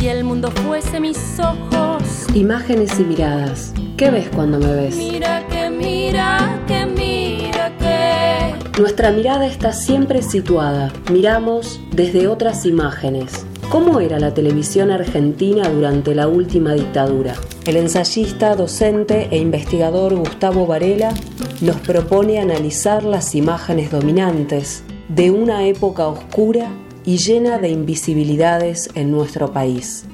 Si el mundo fuese mis ojos. Imágenes y miradas. ¿Qué ves cuando me ves? Mira que mira que mira que. Nuestra mirada está siempre situada. Miramos desde otras imágenes. ¿Cómo era la televisión argentina durante la última dictadura? El ensayista, docente e investigador Gustavo Varela nos propone analizar las imágenes dominantes de una época oscura y llena de invisibilidades en nuestro país.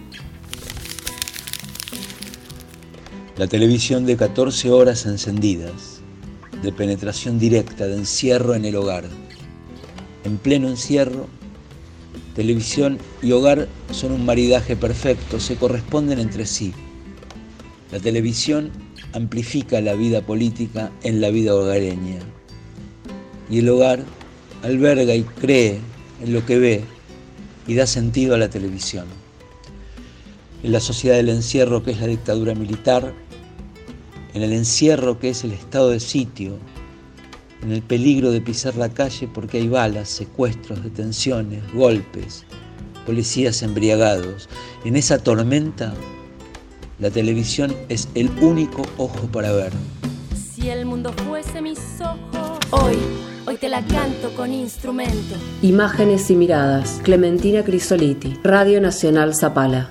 La televisión de 14 horas encendidas, de penetración directa, de encierro en el hogar. En pleno encierro, Televisión y hogar son un maridaje perfecto, se corresponden entre sí. La televisión amplifica la vida política en la vida hogareña. Y el hogar alberga y cree en lo que ve y da sentido a la televisión. En la sociedad del encierro que es la dictadura militar, en el encierro que es el estado de sitio, en el peligro de pisar la calle porque hay balas, secuestros, detenciones, golpes, policías embriagados. En esa tormenta, la televisión es el único ojo para ver. Si el mundo fuese mis ojos. Hoy, te la canto con instrumento. Imágenes y miradas. Clementina Crisoliti, Radio Nacional Zapala.